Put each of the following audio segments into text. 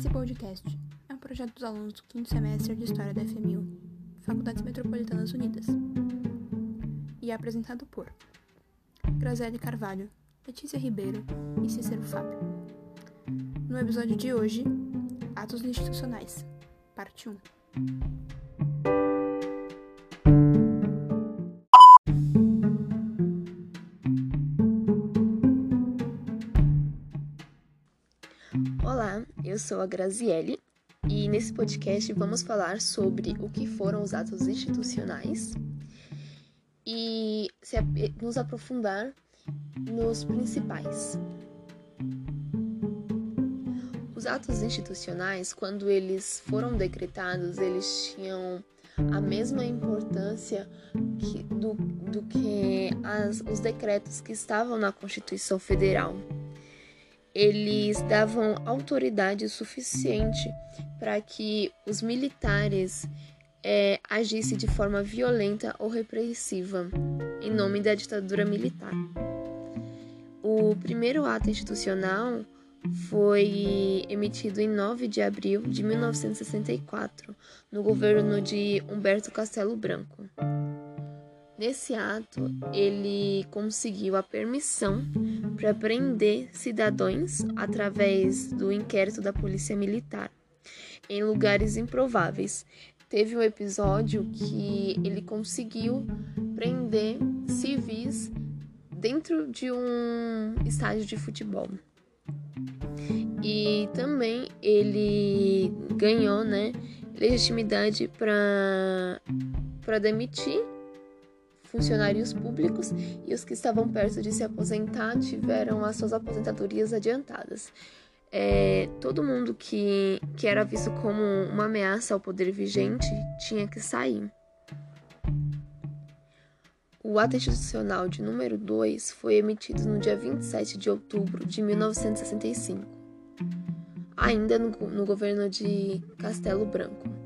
Esse podcast é um projeto dos alunos do quinto semestre de História da FMU, Faculdades Metropolitanas Unidas, e é apresentado por Graziele Carvalho, Letícia Ribeiro e Cícero Fábio. No episódio de hoje, Atos Institucionais, parte 1. Sou a Graziele e nesse podcast vamos falar sobre o que foram os atos institucionais e nos aprofundar nos principais. Os atos institucionais, quando eles foram decretados, eles tinham a mesma importância que, do, do que as, os decretos que estavam na Constituição Federal eles davam autoridade suficiente para que os militares é, agissem de forma violenta ou repressiva em nome da ditadura militar. O primeiro ato institucional foi emitido em 9 de abril de 1964, no governo de Humberto Castelo Branco. Nesse ato, ele conseguiu a permissão para prender cidadãos através do inquérito da Polícia Militar em lugares improváveis. Teve um episódio que ele conseguiu prender civis dentro de um estádio de futebol. E também ele ganhou, né, legitimidade para para demitir funcionários públicos e os que estavam perto de se aposentar tiveram as suas aposentadorias adiantadas. É, todo mundo que, que era visto como uma ameaça ao poder vigente tinha que sair. O ato institucional de número 2 foi emitido no dia 27 de outubro de 1965, ainda no, no governo de Castelo Branco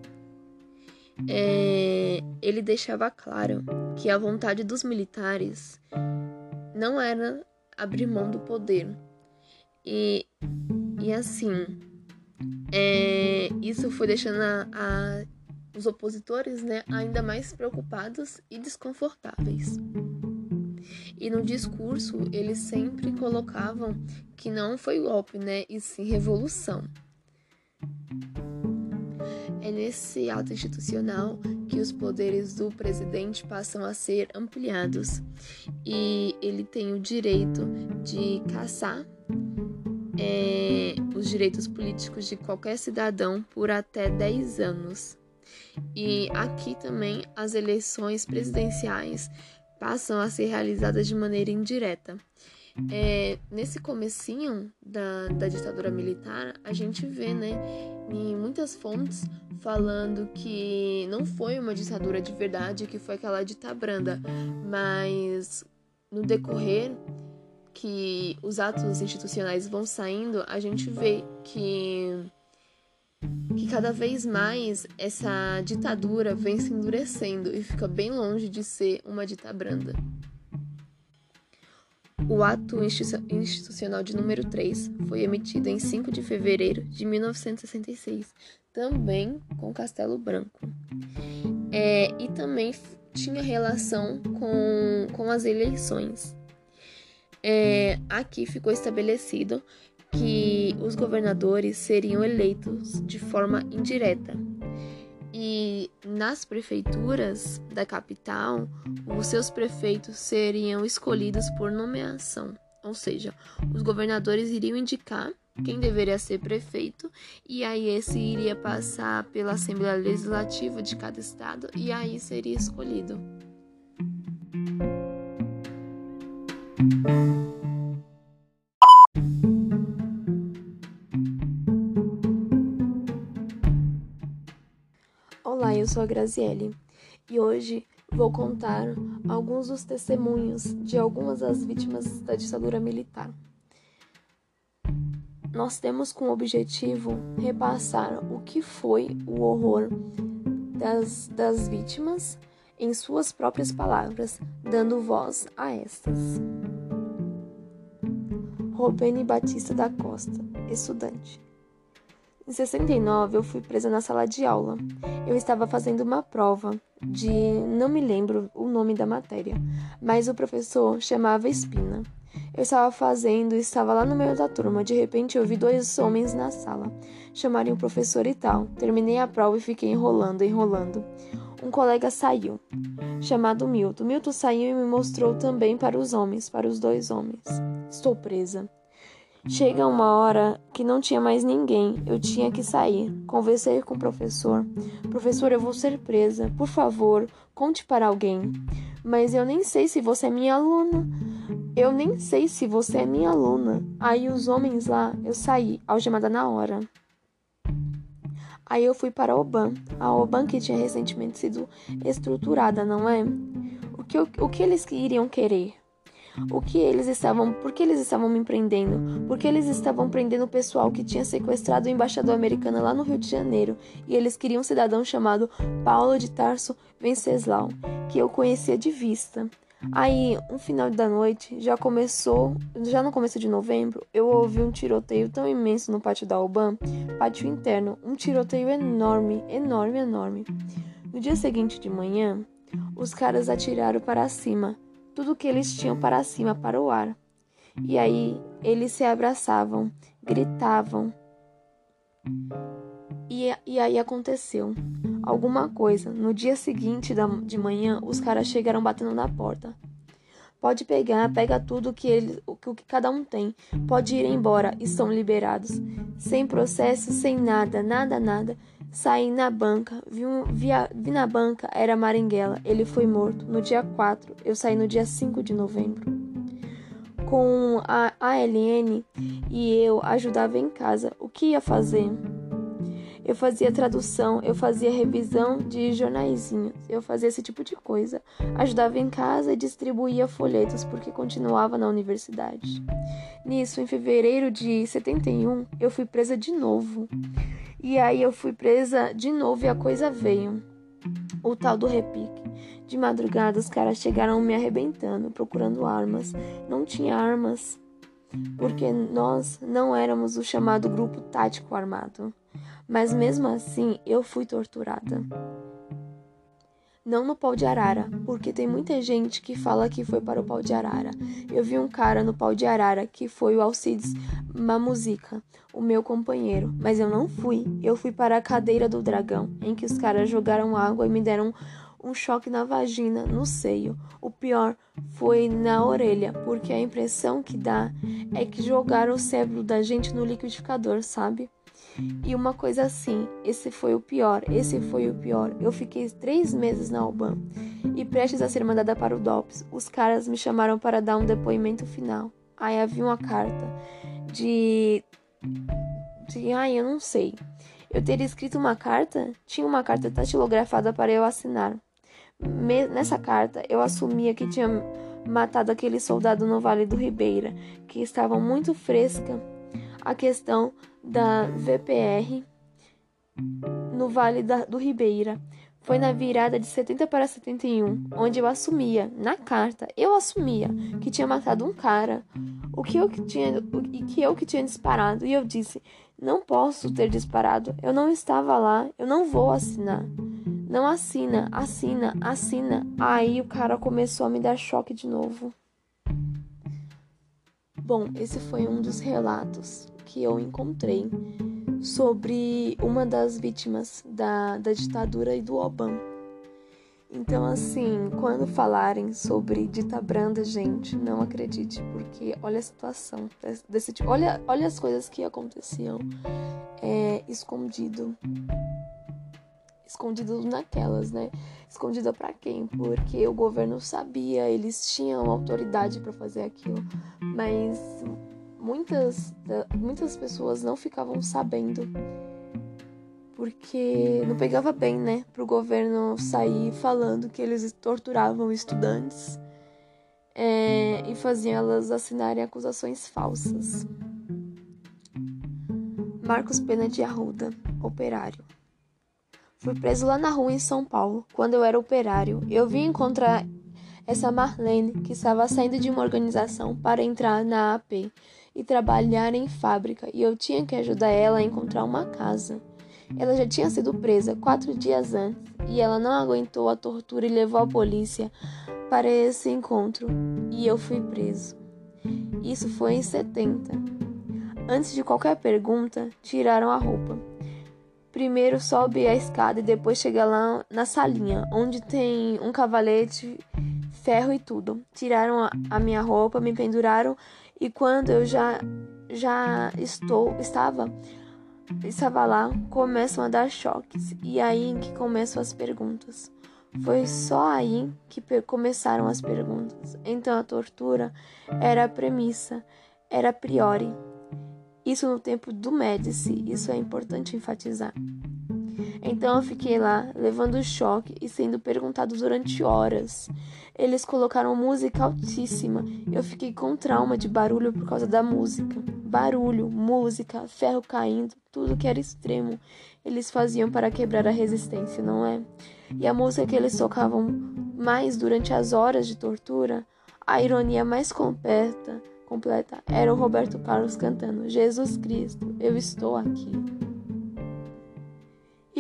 é, ele deixava claro que a vontade dos militares não era abrir mão do poder. E, e assim, é, isso foi deixando a, a, os opositores né, ainda mais preocupados e desconfortáveis. E no discurso eles sempre colocavam que não foi golpe, né, e sim revolução. É nesse ato institucional que os poderes do presidente passam a ser ampliados e ele tem o direito de caçar é, os direitos políticos de qualquer cidadão por até 10 anos. E aqui também as eleições presidenciais passam a ser realizadas de maneira indireta. É, nesse comecinho da, da ditadura militar, a gente vê, né, em muitas fontes falando que não foi uma ditadura de verdade, que foi aquela ditabranda, mas no decorrer que os atos institucionais vão saindo, a gente vê que que cada vez mais essa ditadura vem se endurecendo e fica bem longe de ser uma ditabranda. O ato institucional de número 3 foi emitido em 5 de fevereiro de 1966, também com Castelo Branco. É, e também tinha relação com, com as eleições. É, aqui ficou estabelecido que os governadores seriam eleitos de forma indireta, e nas prefeituras da capital, os seus prefeitos seriam escolhidos por nomeação, ou seja, os governadores iriam indicar quem deveria ser prefeito e aí esse iria passar pela Assembleia Legislativa de cada estado e aí seria escolhido. Eu sou a Graziele e hoje vou contar alguns dos testemunhos de algumas das vítimas da ditadura militar. Nós temos como objetivo repassar o que foi o horror das, das vítimas em suas próprias palavras, dando voz a estas. Robene Batista da Costa, estudante. Em 69, eu fui presa na sala de aula. Eu estava fazendo uma prova de. não me lembro o nome da matéria, mas o professor chamava Espina. Eu estava fazendo, estava lá no meio da turma. De repente, eu vi dois homens na sala. Chamarem o professor e tal. Terminei a prova e fiquei enrolando, enrolando. Um colega saiu, chamado Milton. Milton saiu e me mostrou também para os homens, para os dois homens. Estou presa. Chega uma hora que não tinha mais ninguém, eu tinha que sair. Conversei com o professor. Professor, eu vou ser presa. Por favor, conte para alguém. Mas eu nem sei se você é minha aluna. Eu nem sei se você é minha aluna. Aí os homens lá, eu saí, algemada na hora. Aí eu fui para a Oban. A Oban que tinha recentemente sido estruturada, não é? O que, o, que eles iriam querer? O que eles estavam, por que eles estavam me prendendo? Porque eles estavam prendendo o pessoal que tinha sequestrado o embaixador americano lá no Rio de Janeiro, e eles queriam um cidadão chamado Paulo de Tarso Venceslau, que eu conhecia de vista. Aí, um final da noite, já começou, já no começo de novembro, eu ouvi um tiroteio tão imenso no pátio da Alban, pátio interno, um tiroteio enorme, enorme, enorme. No dia seguinte de manhã, os caras atiraram para cima, tudo que eles tinham para cima, para o ar. E aí eles se abraçavam, gritavam. E, e aí aconteceu alguma coisa. No dia seguinte da, de manhã, os caras chegaram batendo na porta. Pode pegar, pega tudo que ele, o, o que cada um tem. Pode ir embora, estão liberados. Sem processo, sem nada, nada, nada. Saí na banca, vi, um, vi, a, vi na banca, era Maringuela. Ele foi morto no dia 4, eu saí no dia 5 de novembro. Com a ALN e eu ajudava em casa. O que ia fazer? Eu fazia tradução, eu fazia revisão de jornaizinhos, eu fazia esse tipo de coisa. Ajudava em casa e distribuía folhetos porque continuava na universidade. Nisso, em fevereiro de 71, eu fui presa de novo. E aí eu fui presa de novo e a coisa veio. O tal do repique. De madrugada os caras chegaram me arrebentando, procurando armas. Não tinha armas, porque nós não éramos o chamado grupo tático armado. Mas mesmo assim eu fui torturada não no pau de arara, porque tem muita gente que fala que foi para o pau de arara. Eu vi um cara no pau de arara que foi o Alcides Mamuzica, o meu companheiro, mas eu não fui. Eu fui para a cadeira do dragão, em que os caras jogaram água e me deram um choque na vagina, no seio. O pior foi na orelha, porque a impressão que dá é que jogaram o cérebro da gente no liquidificador, sabe? E uma coisa assim, esse foi o pior, esse foi o pior. Eu fiquei três meses na Alban e prestes a ser mandada para o DOPS, os caras me chamaram para dar um depoimento final. Aí havia uma carta de. de. Ai, eu não sei. Eu teria escrito uma carta? Tinha uma carta tatilografada para eu assinar. Me... Nessa carta, eu assumia que tinha matado aquele soldado no Vale do Ribeira, que estava muito fresca a questão da VPR no Vale da, do Ribeira. Foi na virada de 70 para 71, onde eu assumia, na carta, eu assumia que tinha matado um cara, o que eu que tinha, o, que eu que tinha disparado, e eu disse: "Não posso ter disparado. Eu não estava lá. Eu não vou assinar." Não assina, assina, assina. Aí o cara começou a me dar choque de novo. Bom, esse foi um dos relatos que eu encontrei sobre uma das vítimas da, da ditadura e do Oban. Então, assim, quando falarem sobre dita branda, gente, não acredite, porque olha a situação desse tipo. Olha, olha as coisas que aconteciam é, escondido. Escondido naquelas, né? Escondida para quem? Porque o governo sabia, eles tinham autoridade para fazer aquilo, mas muitas, muitas pessoas não ficavam sabendo. Porque não pegava bem, né, pro governo sair falando que eles torturavam estudantes é, e faziam elas assinarem acusações falsas. Marcos Pena de Arruda, operário. Fui preso lá na rua em São Paulo, quando eu era operário. Eu vim encontrar essa Marlene, que estava saindo de uma organização para entrar na AP e trabalhar em fábrica, e eu tinha que ajudar ela a encontrar uma casa. Ela já tinha sido presa quatro dias antes e ela não aguentou a tortura e levou a polícia para esse encontro, e eu fui preso. Isso foi em 70. Antes de qualquer pergunta, tiraram a roupa. Primeiro sobe a escada e depois chega lá na salinha, onde tem um cavalete, ferro e tudo. Tiraram a, minha roupa, me penduraram e quando eu já já estou estava estava lá, começam a dar choques e aí que começam as perguntas. Foi só aí que começaram as perguntas. Então a tortura era a premissa, era a priori. Isso no tempo do Médici, isso é importante enfatizar. Então eu fiquei lá, levando choque e sendo perguntado durante horas. Eles colocaram música altíssima. Eu fiquei com trauma de barulho por causa da música. Barulho, música, ferro caindo, tudo que era extremo. Eles faziam para quebrar a resistência, não é? E a música que eles tocavam mais durante as horas de tortura, a ironia mais completa completa era o Roberto Carlos cantando Jesus Cristo, eu estou aqui.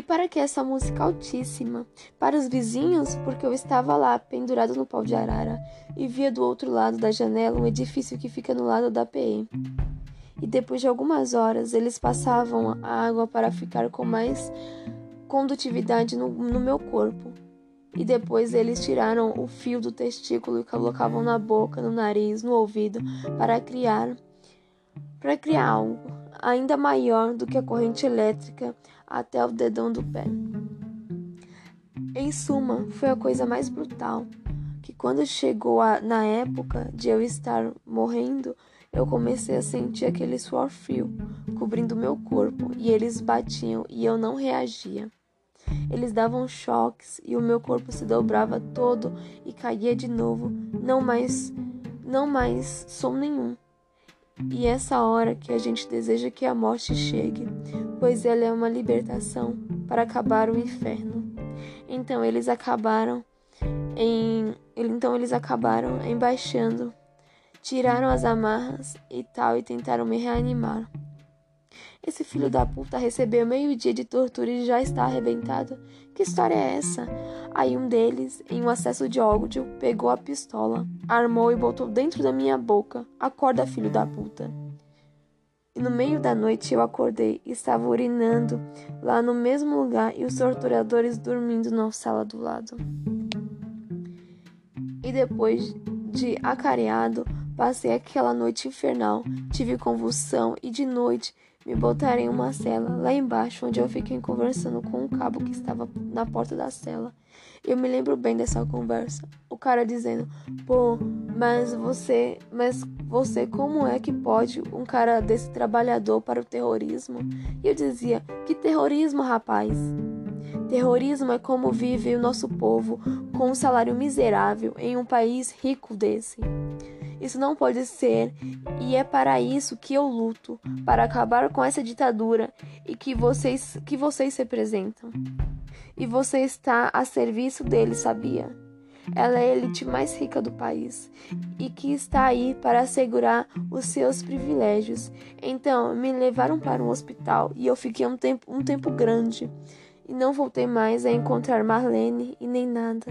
Para que essa música altíssima? Para os vizinhos, porque eu estava lá, pendurado no pau de arara, e via do outro lado da janela um edifício que fica no lado da PE. E depois de algumas horas, eles passavam a água para ficar com mais condutividade no, no meu corpo e depois eles tiraram o fio do testículo e colocavam na boca, no nariz, no ouvido para criar para criar algo ainda maior do que a corrente elétrica até o dedão do pé. Em suma, foi a coisa mais brutal que quando chegou a, na época de eu estar morrendo, eu comecei a sentir aquele suor frio cobrindo meu corpo e eles batiam e eu não reagia. Eles davam choques e o meu corpo se dobrava todo e caía de novo, não mais, não mais som nenhum. E essa hora que a gente deseja que a morte chegue, pois ela é uma libertação para acabar o inferno. Então eles acabaram em, então eles acabaram embaixando, tiraram as amarras e tal e tentaram me reanimar. Esse filho da puta recebeu meio dia de tortura e já está arrebentado. Que história é essa? Aí um deles, em um acesso de ódio, pegou a pistola, armou e botou dentro da minha boca. Acorda, filho da puta. E no meio da noite eu acordei e estava urinando lá no mesmo lugar e os torturadores dormindo na sala do lado. E depois de acareado, passei aquela noite infernal, tive convulsão e de noite me botaram em uma cela lá embaixo, onde eu fiquei conversando com um cabo que estava na porta da cela. Eu me lembro bem dessa conversa. O cara dizendo: "Pô, mas você, mas você como é que pode um cara desse trabalhador para o terrorismo?" E eu dizia: "Que terrorismo, rapaz?" Terrorismo é como vive o nosso povo com um salário miserável em um país rico desse. Isso não pode ser, e é para isso que eu luto, para acabar com essa ditadura e que vocês que vocês representam. E você está a serviço deles, sabia? Ela é a elite mais rica do país e que está aí para assegurar os seus privilégios. Então, me levaram para um hospital e eu fiquei um tempo, um tempo grande e não voltei mais a encontrar Marlene e nem nada.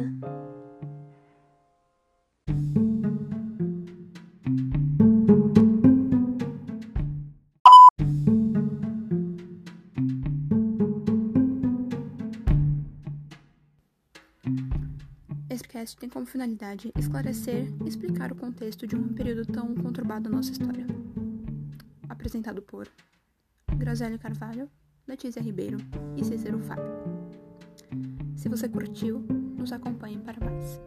Podcast tem como finalidade esclarecer e explicar o contexto de um período tão conturbado da nossa história. Apresentado por Graziele Carvalho, Letícia Ribeiro e Cícero Fábio. Se você curtiu, nos acompanhe para mais.